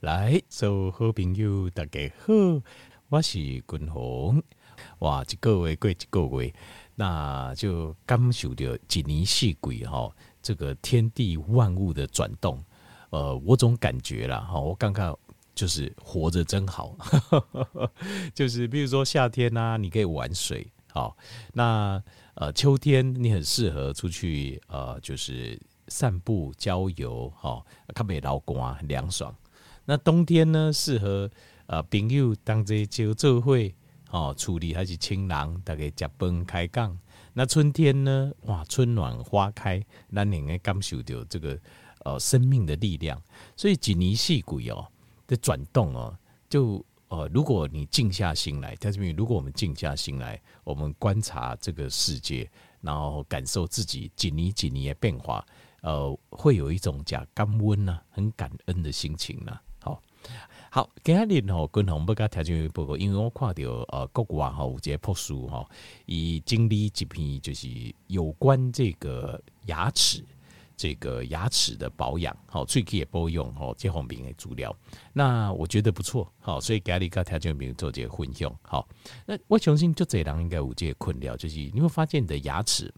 来，所有好朋友大家好，我是君宏。哇，一个月过一个月，那就感受到一年四季哈，这个天地万物的转动。呃，我总感觉啦哈，我刚刚就是活着真好，就是比如说夏天呐、你可以玩水，好，那呃秋天你很适合出去呃，就是散步郊游，哈，特别劳工很凉爽。那冬天呢，适合呃朋友当这就做会哦，处理还是亲人，大概加班开讲。那春天呢，哇，春暖花开，咱应该感受到这个呃生命的力量。所以一年四季哦的转动哦，就呃如果你静下心来，在这边如果我们静下心来，我们观察这个世界，然后感受自己几年几年的变化，呃，会有一种假感温呐，很感恩的心情呢。好，今日吼，君宏要甲听众报告，因为我看到呃，国外吼有一个博士吼，伊经历一篇就是有关这个牙齿，这个牙齿的保养，好，喙齿也保养吼，这方面的资料，那我觉得不错，好，所以今日甲听众朋友做这个分享，好，那我相信就这人应该有这个困扰，就是你会发现你的牙齿，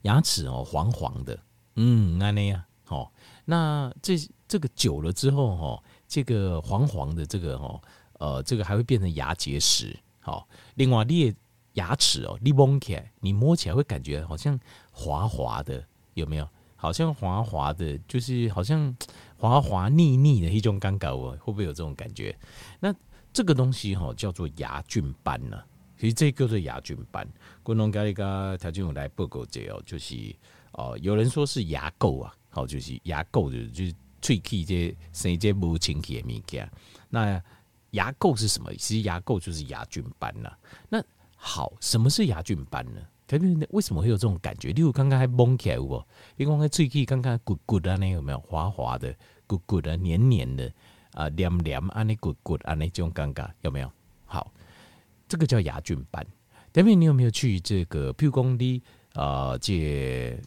牙齿哦黄黄的，嗯，安尼样，好，那这这个久了之后吼。这个黄黄的这个哦，呃，这个还会变成牙结石。好，另外，你的牙齿哦，你摸起来，你摸起来会感觉好像滑滑的，有没有？好像滑滑的，就是好像滑滑腻腻的一种感觉哦，会不会有这种感觉？那这个东西哈叫做牙菌斑呢。其实这个是牙菌斑。观众家里个条件有来报告这哦，就是哦，有人说是牙垢啊，好，就是牙垢的，就是。喙齿这生这无清气的物件，那牙垢是什么？其实牙垢就是牙菌斑呐。那好，什么是牙菌斑呢？可是为什么会有这种感觉？例如刚刚还蒙起来有无？你看看喙齿刚刚骨骨的那有没有滑滑的、骨骨的、黏黏的啊、黏黏啊那骨骨啊那种尴尬有没有？好，这个叫牙菌斑。等下你有没有去这个？譬如讲你啊，这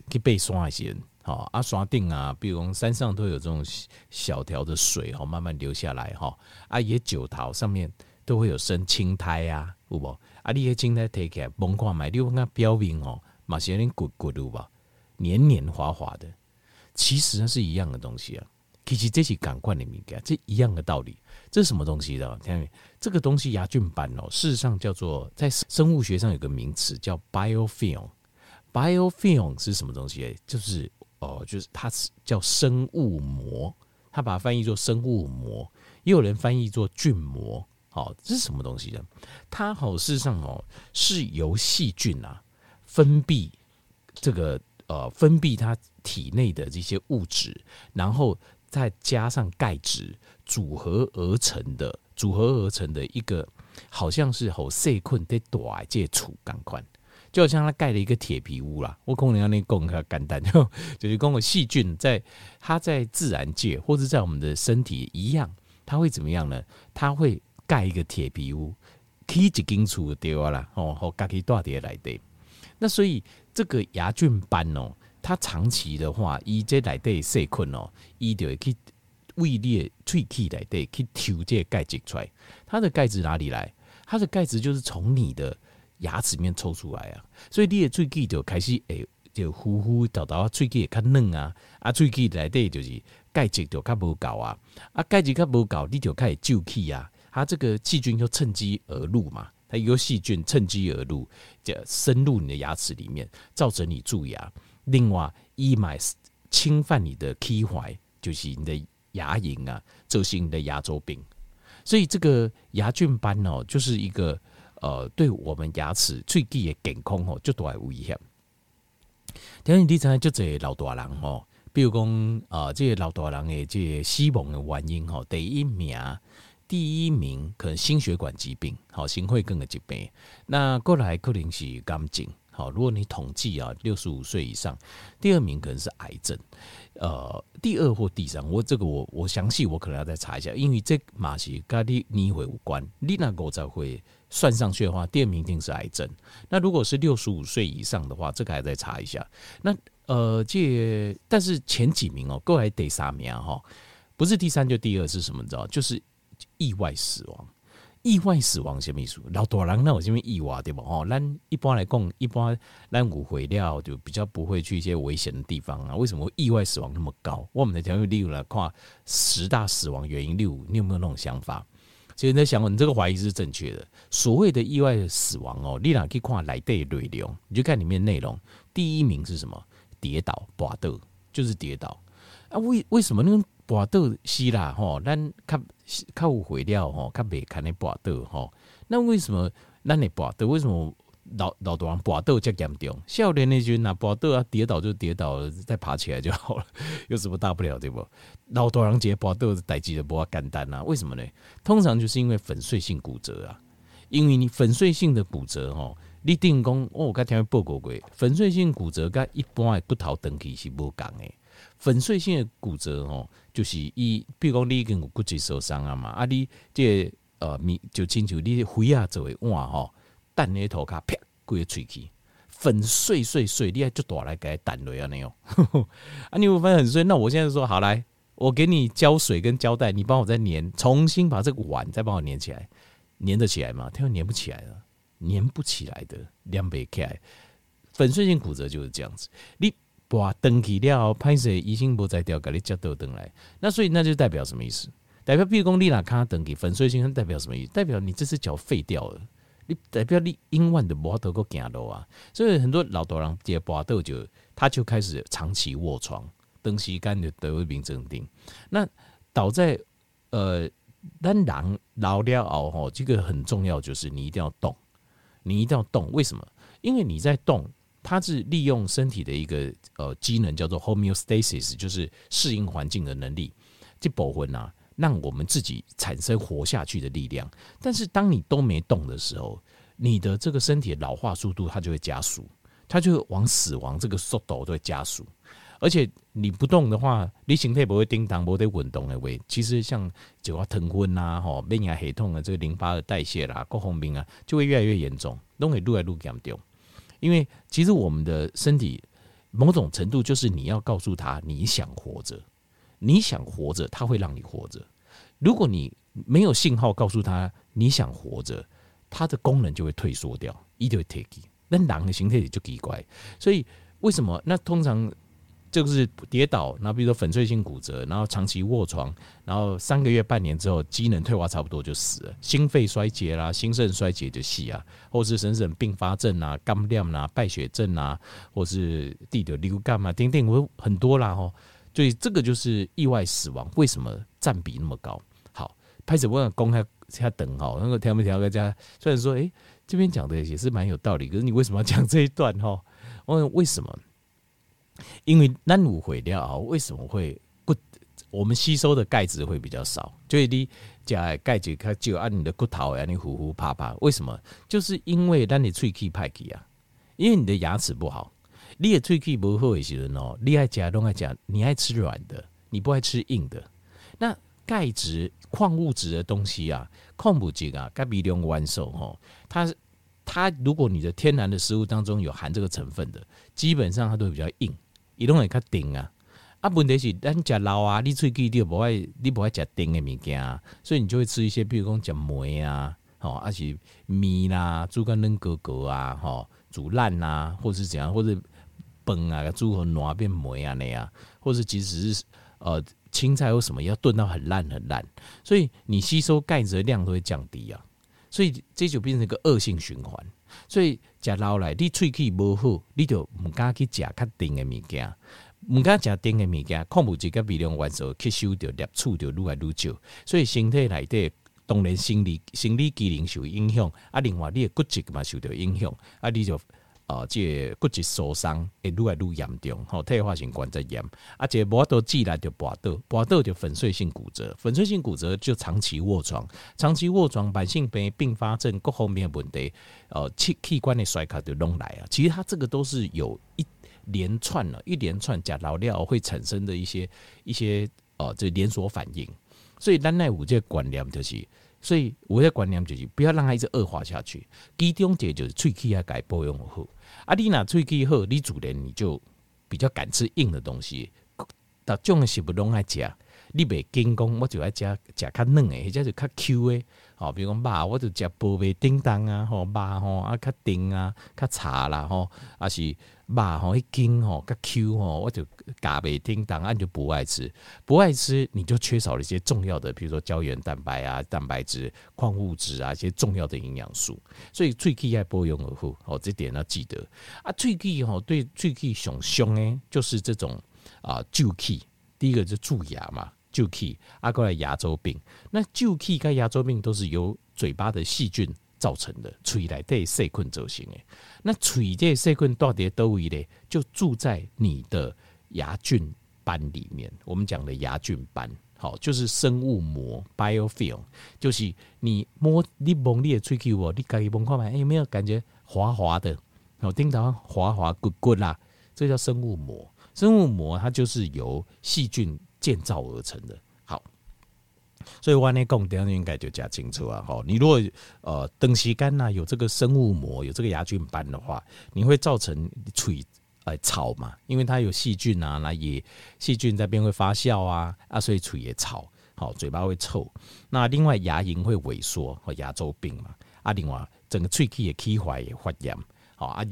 去爬山一些人。好，啊刷定啊，比如山上都有这种小条的水哈，慢慢流下来哈。啊，野九桃上面都会有生青苔啊，有无？啊，你个青苔摕起来，甭看买，你看表面哦，嘛是有点骨骨的吧，黏黏滑滑的。其实它是一样的东西啊，其实这是感官的敏感，这一样的道理。这是什么东西的？听没？这个东西牙菌斑哦，事实上叫做在生物学上有个名词叫 biofilm。biofilm 是什么东西？就是哦，就是它是叫生物膜，它把它翻译做生物膜，也有人翻译做菌膜。好，这是什么东西呢？它好，事实上哦，是由细菌啊分泌这个呃分泌它体内的这些物质，然后再加上钙质组合而成的，组合而成的一个好像是好细菌在大接触感官。就好像他盖了一个铁皮屋啦，我可能要那讲较简单，就就是讲个细菌在它在自然界或者在我们的身体一样，它会怎么样呢？它会盖一个铁皮屋，起一间厝对啊啦，哦，好家己大点来的。那所以这个牙菌斑哦，它长期的话，伊这来的细菌哦，伊就会去胃裂喙齿来的去抽这钙质出来。它的钙质哪里来？它的钙质就是从你的。牙齿面抽出来啊，所以你的喙齿就开始诶，就呼呼叨叨，喙齿也较嫩啊，啊，喙齿内底就是钙质就较无够啊，啊，钙质较无够，你就开始皱起啊，它这个细菌就趁机而入嘛，它有细菌趁机而入，就深入你的牙齿里面，造成你蛀牙。另外，一买侵犯你的齿怀，就是你的牙龈啊，造成你的牙周病。所以这个牙菌斑哦，就是一个。呃，对我们牙齿最低的健康吼，就都系危险。第二，第三，就这老大人吼，比如讲啊、呃，这些老大人的这个死亡的原因吼，第一名，第一名可能心血管疾病，好，心血管的疾病。那过来可能是肝症，好，如果你统计啊，六十五岁以上，第二名可能是癌症。呃，第二或第三，我这个我我详细我可能要再查一下，因为这马是跟你年会有关，你那个才会。算上去的话，第二名一定是癌症。那如果是六十五岁以上的话，这个还再查一下。那呃，这但是前几名哦，各位第三名哈，不是第三就第二是什么？你知道？就是意外死亡。意外死亡什么意思？老多人那有什么意外对吧？哦，咱一般来讲，一般咱骨毁掉就比较不会去一些危险的地方啊。为什么意外死亡那么高？我们的条例例如来看十大死亡原因，六你有没有那种想法？其实在想，你这个怀疑是正确的。所谓的意外死亡哦，你俩可以看来的内容，你就看里面内容。第一名是什么？跌倒、滑倒，就是跌倒啊。为为什么那？跋倒是啦，吼，咱较较有会了吼，较袂看你跋倒吼。那为什么咱会跋倒？为什么老老多人跋倒这严重？少年的时阵那跋倒啊，跌倒就跌倒了，再爬起来就好了，有什么大不了对不？老多人直接跋倒的代志就无简单啊？为什么呢？通常就是因为粉碎性骨折啊，因为你粉碎性的骨折吼，你定讲哦，我刚听报告过，粉碎性骨折甲一般的骨头长期是无共的。粉碎性的骨折哦。就是伊，比如讲你已经有骨质受伤啊嘛，啊你这个、呃，咪就亲像你肺啊做为碗吼，弹你头壳啪，规个喙齿粉碎碎碎，你还就大来给它弹落 啊那样，啊你会发现很碎。那我现在说好来，我给你胶水跟胶带，你帮我再粘，重新把这个碗再帮我粘起来，粘得起来吗？它又粘不起来了，粘不起来的，两百开。粉碎性骨折就是这样子，你。把登记了，拍摄医生不再调，给你接倒登来。那所以那就代表什么意思？代表比如讲你哪看登记粉碎性，代表什么意思？代表你这只脚废掉了，你代表你永远的无法度个行路啊。所以很多老大人跌跋倒就他就开始长期卧床，长时间就得病症定。那倒在呃，咱人老了后吼，这个很重要，就是你一定要动，你一定要动。为什么？因为你在动。它是利用身体的一个呃机能，叫做 homeostasis，就是适应环境的能力，这部分啊，让我们自己产生活下去的力量。但是当你都没动的时候，你的这个身体的老化速度它就会加速，它就会往死亡这个速度都会加速。而且你不动的话，你身体不会叮当，不会稳动的喂，其实像就要疼昏啊，吼，免牙系统的这个淋巴的代谢啦，各方面啊，就会越来越严重，都会越来越严重。因为其实我们的身体某种程度就是你要告诉他你想活着，你想活着，他会让你活着。如果你没有信号告诉他你想活着，它的功能就会退缩掉，一定会退机。那狼的形态也就奇怪。所以为什么？那通常。就是跌倒，那比如说粉碎性骨折，然后长期卧床，然后三个月、半年之后，机能退化差不多就死了，心肺衰竭啦，心肾衰竭就死啊，或是肾肾并发症啊、肝炎啊、败血症啊，或是地的流感啊，等等，我很多啦哦。所以这个就是意外死亡，为什么占比那么高？好，开始问公开下等哈，那个调没调个家，虽然说哎、欸，这边讲的也是蛮有道理，可是你为什么要讲这一段哈？我问为什么？因为咱误会了啊，为什么会不？我们吸收的钙质会比较少，所以你加钙质它就按你的骨头啊，你呼呼啪啪。为什么？就是因为咱的喙齿歹去啊，因为你的牙齿不好，你的喙齿不好的时候哦，你爱加东爱加，你爱吃软的，你不爱吃硬的。那钙质、矿物质的东西啊，矿物质啊，钙比量完受吼，它它如果你的天然的食物当中有含这个成分的，基本上它都比较硬。伊拢会较硬啊，啊，问题是咱食老啊，你喙齿就无爱，你无爱食硬的物件，所以你就会吃一些，比如讲食糜啊，吼，啊是面啦，煮个软哥哥啊，吼，煮烂啊，或者是怎样，或者饭啊，煮和烂变糜啊那样，或是即使是呃青菜或什么要炖到很烂很烂，所以你吸收钙质的量都会降低啊，所以这就变成一个恶性循环。所以食老来，你喙齿无好，你就毋敢去食较甜的物件，毋敢食甜的物件，矿物质甲微量元素吸收着、摄取着愈来愈少，所以身体内底当然生理生理机能受影响，啊，另外你的骨质嘛受到影响，啊，你就。啊，这个、骨质疏松会愈来愈严重，吼，退化性关节炎，啊，这无法度治来就跋倒，跋倒就粉碎性骨折，粉碎性骨折就长期卧床，长期卧床，慢性病、并发症各方面的问题，呃，器器官的衰竭就拢来啊。其实它这个都是有一连串了，一连串假老料会产生的一些一些呃，这连锁反应。所以咱内有这个观念就是。所以我的观念就是不要让它一直恶化下去。其中一个就是喙齿要改保养好。啊，你若喙齿好，你自然你就比较敢吃硬的东西。到这种食物拢爱食，你袂紧讲，我就爱食食较嫩诶，或者是较 Q 诶。好，比如讲肉，我就食薄袂叮当啊，吼肉吼啊较丁啊，较柴啦吼，啊是肉吼一筋吼较 Q 吼，我就嘎袂叮当，啊就不爱吃，不爱吃你就缺少了一些重要的，比如说胶原蛋白啊、蛋白质、矿物质啊一些重要的营养素，所以喙齿爱保养而护，哦，这点要记得啊，喙齿吼对喙齿上凶诶，就是这种啊蛀齿，第一个是蛀牙嘛。蛀气，啊，过来牙周病。那蛀气跟牙周病都是由嘴巴的细菌造成的，嘴内的细菌造成的。那嘴这细菌到底都位呢？就住在你的牙菌斑里面。我们讲的牙菌斑，好，就是生物膜 （biofilm），就是你摸你摸你的喙齿哦，你家己摸看看，有没有感觉滑滑的？哦，叮当滑滑滚滚啦，这叫生物膜。生物膜它就是由细菌。建造而成的，好，所以我呢讲，等下应该就讲清楚啊。好，你如果呃长时间呐有这个生物膜，有这个牙菌斑的话，你会造成嘴呃臭嘛，因为它有细菌啊，那也细菌在边会发酵啊，啊，所以嘴也臭，好，嘴巴会臭。那另外牙龈会萎缩和牙周病嘛，啊，另外整个喙齿也气坏也发炎，好啊，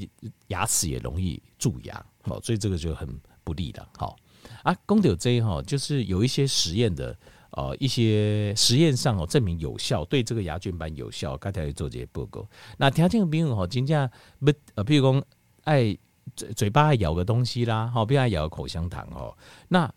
牙齿也容易蛀牙，好，所以这个就很不利的，好。啊，公牛 J 哈，就是有一些实验的，呃，一些实验上哦证明有效，对这个牙菌斑有效。刚才做这些报告，那条件比如哈，真正不呃，比如讲爱嘴嘴巴爱咬个东西啦，好，比如爱咬口香糖哦，那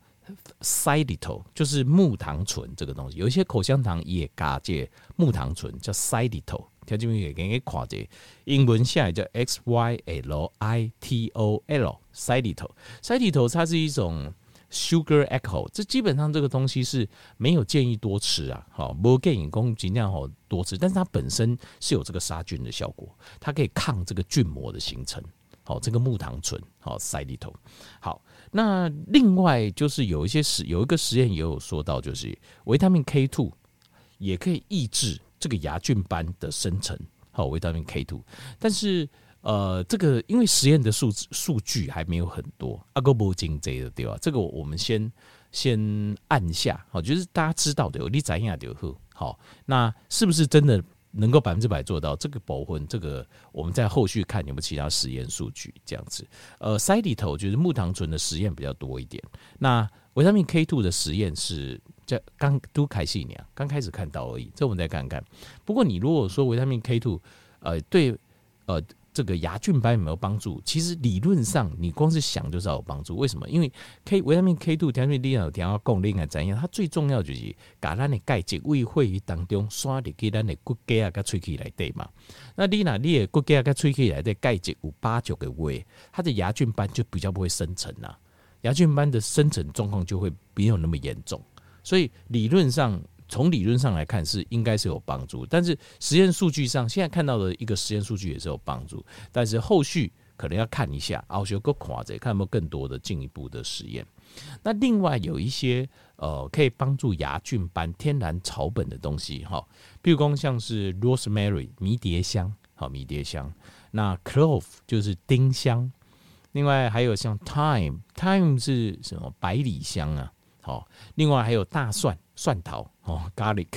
塞里头就是木糖醇这个东西，有一些口香糖也加这木糖醇叫塞里头，条件也给你看这英文下来叫 X Y L I T O L 塞里头，塞里头它是一种。Sugar echo，这基本上这个东西是没有建议多吃啊，好，不建议公尽量好多吃，但是它本身是有这个杀菌的效果，它可以抗这个菌膜的形成，好，这个木糖醇好塞里头，好，那另外就是有一些实有一个实验也有说到，就是维他命 K two 也可以抑制这个牙菌斑的生成，好，维他命 K two，但是。呃，这个因为实验的数数据还没有很多，阿哥不经这个对吧？这个我们先先按下，好，就是大家知道的，你怎样就好，好，那是不是真的能够百分之百做到这个保温？这个我们在后续看有没有其他实验数据这样子。呃，塞里头就是木糖醇的实验比较多一点，那维他命 K two 的实验是在刚都开始呢，刚开始看到而已，这我们再看看。不过你如果说维他命 K two，呃，对，呃。这个牙菌斑有没有帮助？其实理论上，你光是想就知道有帮助。为什么？因为 K 维他命 K two 调节力量有调供另外怎样？它最重要就是把咱的钙质胃会议当中刷的给咱的骨骼啊、跟喙齿来对嘛。那你那你的骨骼啊、跟喙齿来的钙质有八九个位，它的牙菌斑就比较不会生成呐。牙菌斑的生成状况就会没有那么严重。所以理论上。从理论上来看是应该是有帮助，但是实验数据上现在看到的一个实验数据也是有帮助，但是后续可能要看一下，后续更夸张，看有没有更多的进一步的实验。那另外有一些呃可以帮助牙菌斑天然草本的东西哈，比如说像是 rosemary 迷迭香，好迷迭香，那 clove 就是丁香，另外还有像 thyme，thyme 是什么百里香啊，好，另外还有大蒜。蒜头哦，garlic，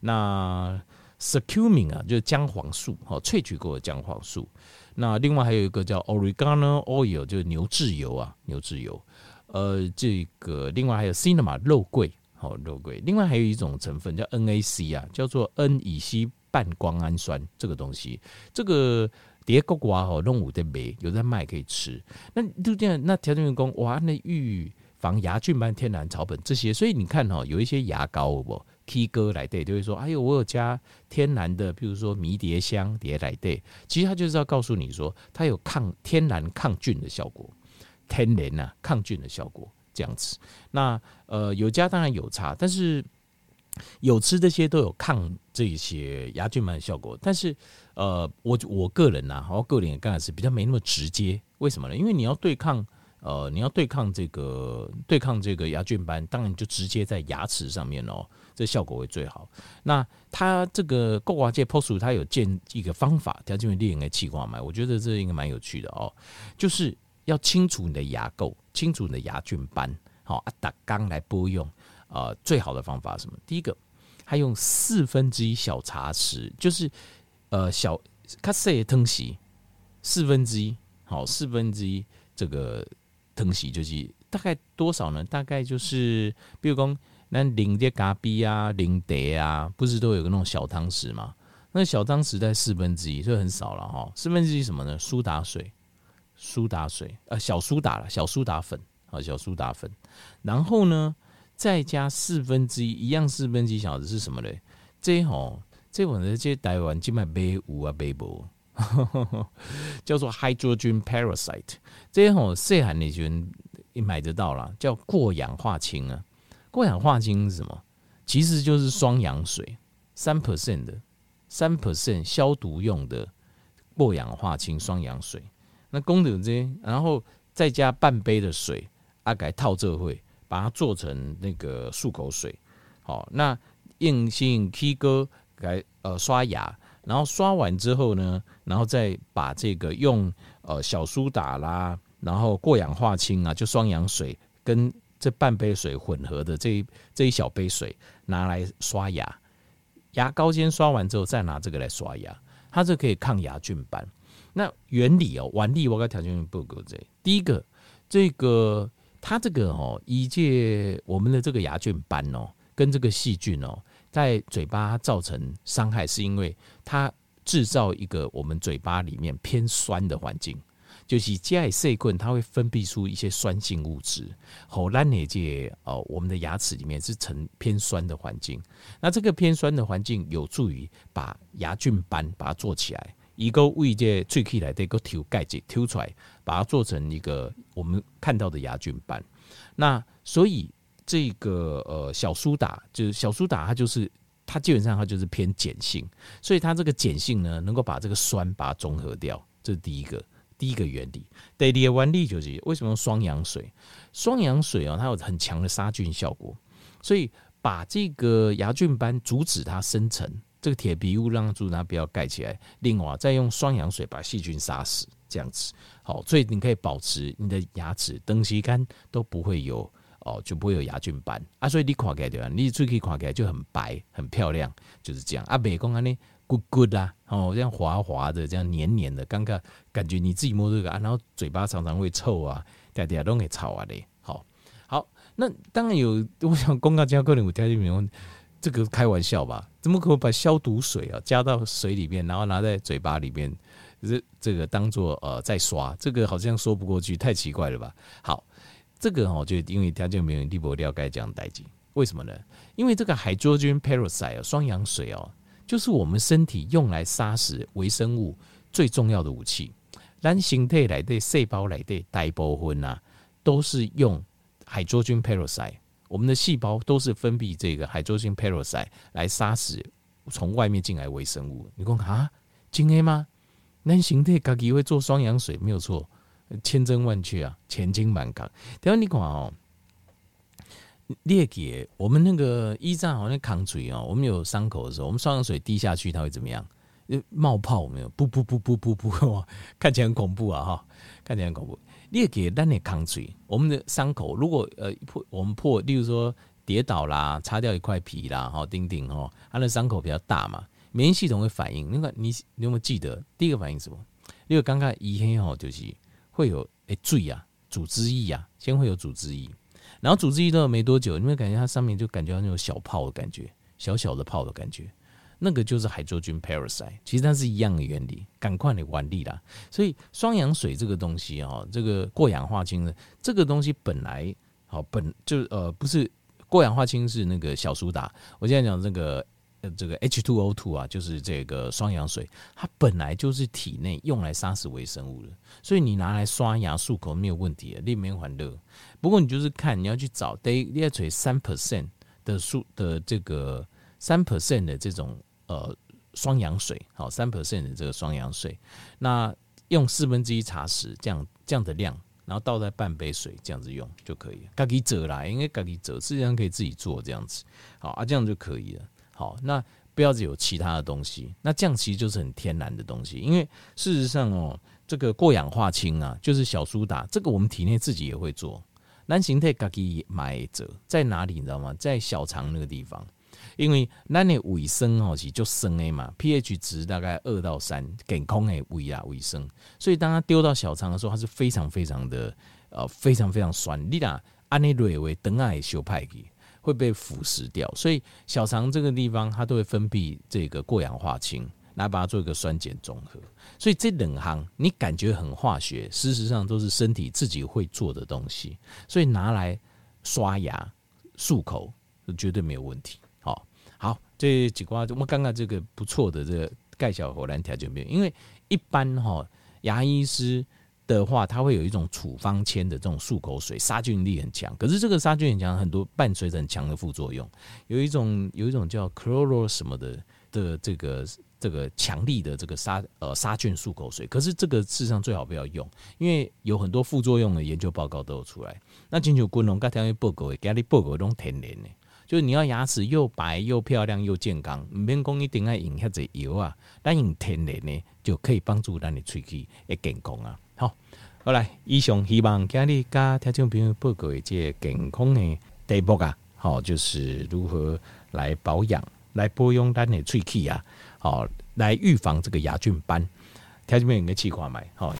那 curcumin 啊，就是姜黄素哦，萃取过的姜黄素。那另外还有一个叫 oregano oil，就是牛至油啊，牛至油。呃，这个另外还有 cinnamon 肉桂，好肉桂。另外还有一种成分叫 NAC 啊，叫做 N 乙烯半胱氨酸这个东西。这个蝶国瓜哦，弄五的梅有在卖可以吃。那就这样，那条件员工哇，那玉。防牙菌斑天然草本这些，所以你看哈，有一些牙膏不 K 歌来对，就会说，哎呦，我有加天然的，比如说迷迭香蝶来对，其实它就是要告诉你说，它有抗天然抗菌的效果，天然呐抗菌的效果这样子。那呃有加当然有差，但是有吃这些都有抗这些牙菌斑的效果，但是呃我我个人呐，我个人也刚开始比较没那么直接，为什么呢？因为你要对抗。呃，你要对抗这个对抗这个牙菌斑，当然就直接在牙齿上面哦，这效果会最好。那它这个固牙界 POS 它有建一个方法，条件为另一个气化嘛，我觉得这应该蛮有趣的哦，就是要清除你的牙垢，清除你的牙菌斑，好啊，打缸来播用啊、呃，最好的方法什么？第一个，他用四分之一小茶匙，就是呃小卡塞汤匙四分之一，好，四分之一这个汤匙就是大概多少呢？大概就是比如说那零点咖啡啊，零碟啊，不是都有个那种小汤匙吗？那小汤匙在四分之一，所以很少了哈。四分之一什么呢？苏打水，苏打水，呃，小苏打了，小苏打粉啊，小苏打粉。然后呢，再加四分之一，一样四分之一小时是什么嘞？这吼，这我呢，这台湾就卖杯五啊杯不，叫做 hydrogen peroxide。这些吼，细汉的时候也买得到了，叫过氧化氢啊。过氧化氢是什么？其实就是双氧水，三 percent 的。三 percent 消毒用的过氧化氢双氧水，那功德这些，然后再加半杯的水，啊，改套这会把它做成那个漱口水。好，那硬性 K 歌改呃刷牙，然后刷完之后呢，然后再把这个用呃小苏打啦，然后过氧化氢啊，就双氧水跟这半杯水混合的这一这一小杯水拿来刷牙。牙膏先刷完之后，再拿这个来刷牙，它这可以抗牙菌斑。那原理哦，原理我跟条件不够这。第一个，这个它这个哦，一介我们的这个牙菌斑哦，跟这个细菌哦，在嘴巴造成伤害，是因为它制造一个我们嘴巴里面偏酸的环境。就是加以细菌，它会分泌出一些酸性物质，后让你这哦，我们的牙齿里面是呈偏酸的环境。那这个偏酸的环境有助于把牙菌斑把它做起来，一个胃这最起来的一个挑盖子挑出来，把它做成一个我们看到的牙菌斑。那所以这个呃小苏打就是小苏打，它就是它基本上它就是偏碱性，所以它这个碱性呢，能够把这个酸把它中和掉，这是第一个。第一个原理，第二个原理就是为什么用双氧水？双氧水啊，它有很强的杀菌效果，所以把这个牙菌斑阻止它生成，这个铁皮屋让它阻止它不要盖起来。另外，再用双氧水把细菌杀死，这样子好，所以你可以保持你的牙齿等时间都不会有哦，就不会有牙菌斑啊。所以你看起来对吧？你最可以看起来就很白、很漂亮，就是这样啊。美工啊，你。good good 啊，哦，这样滑滑的，这样黏黏的，刚刚感觉你自己摸这个啊，然后嘴巴常常会臭啊，嗲嗲都给吵啊嘞。好，好，那当然有，我想公告加个人我条件没有，这个开玩笑吧？怎么可能把消毒水啊加到水里面，然后拿在嘴巴里面，这这个当做呃在刷，这个好像说不过去，太奇怪了吧？好，这个哦，就因为条件没有地博料该这样代志，为什么呢？因为这个海蜇菌 peroxide 双氧水哦。就是我们身体用来杀死微生物最重要的武器。咱身体来的细胞来的大部分啊，都是用海蜇菌 peroxide。我们的细胞都是分泌这个海蜇菌 peroxide 来杀死从外面进来微生物。你讲啊，真的吗？咱身体自己会做双氧水，没有错，千真万确啊，千金满港。等下你看哦。裂解，我们那个医生好像抗水哦，我们有伤口的时候，我们双氧水滴下去，它会怎么样？冒泡没有？不不不不不不，看起来很恐怖啊！哈，看起来很恐怖。裂解，但你抗水，我们的伤口如果呃破，我们破，例如说跌倒啦，擦掉一块皮啦，哈，钉钉哈，它的伤口比较大嘛，免疫系统会反应。那个你你有没有记得第一个反应是什么？因为刚刚一黑哈，就是会有诶醉啊，组织液啊，先会有组织液。然后组织液到没多久，你会感觉它上面就感觉到那种小泡的感觉，小小的泡的感觉，那个就是海藻菌 parasite，其实它是一样的原理，赶快的原理啦。所以双氧水这个东西哦，这个过氧化氢的这个东西本来好本就呃不是过氧化氢是那个小苏打，我现在讲这个。呃，这个 H2O2 啊，就是这个双氧水，它本来就是体内用来杀死微生物的，所以你拿来刷牙漱口没有问题的，立面环热。不过你就是看你要去找，得列出三 percent 的数的这个三 percent 的这种呃双氧水，好三 percent 的这个双氧水，那用四分之一茶匙这样这样的量，然后倒在半杯水这样子用就可以了。自己做啦，因为自己做，实际上可以自己做这样子，好啊，这样就可以了。好，那不要有其他的东西。那这样其实就是很天然的东西，因为事实上哦，这个过氧化氢啊，就是小苏打，这个我们体内自己也会做。咱身体家己买者在哪里？你知道吗？在小肠那个地方，因为那的胃酸哦是就酸的嘛，pH 值大概二到三，健康的胃啊胃酸，所以当它丢到小肠的时候，它是非常非常的呃非常非常酸。你俩按你认为等下修派去会被腐蚀掉，所以小肠这个地方它都会分泌这个过氧化氢。来把它做一个酸碱中和，所以这两行你感觉很化学，事实上都是身体自己会做的东西，所以拿来刷牙、漱口绝对没有问题。好，好，这几瓜我们刚刚这个不错的这个钙小火兰条件没有，因为一般哈牙医师的话，它会有一种处方签的这种漱口水，杀菌力很强，可是这个杀菌很强，很多伴随着很强的副作用，有一种有一种叫 chloro 什么的的这个。这个强力的这个杀呃杀菌漱口水，可是这个事实上最好不要用，因为有很多副作用的研究报告都有出来。那金球滚龙刚才报告，给你报告都天然的，就是你要牙齿又白又漂亮又健康，唔免讲一定要用遐济油啊，但用天然呢就可以帮助咱的喙齿会健康啊。好，好来，以上希望今日加听众朋友报告一些健康的题目啊，好，就是如何来保养、来保养咱的喙齿啊。好，来预防这个牙菌斑，听众朋友应该气化买好。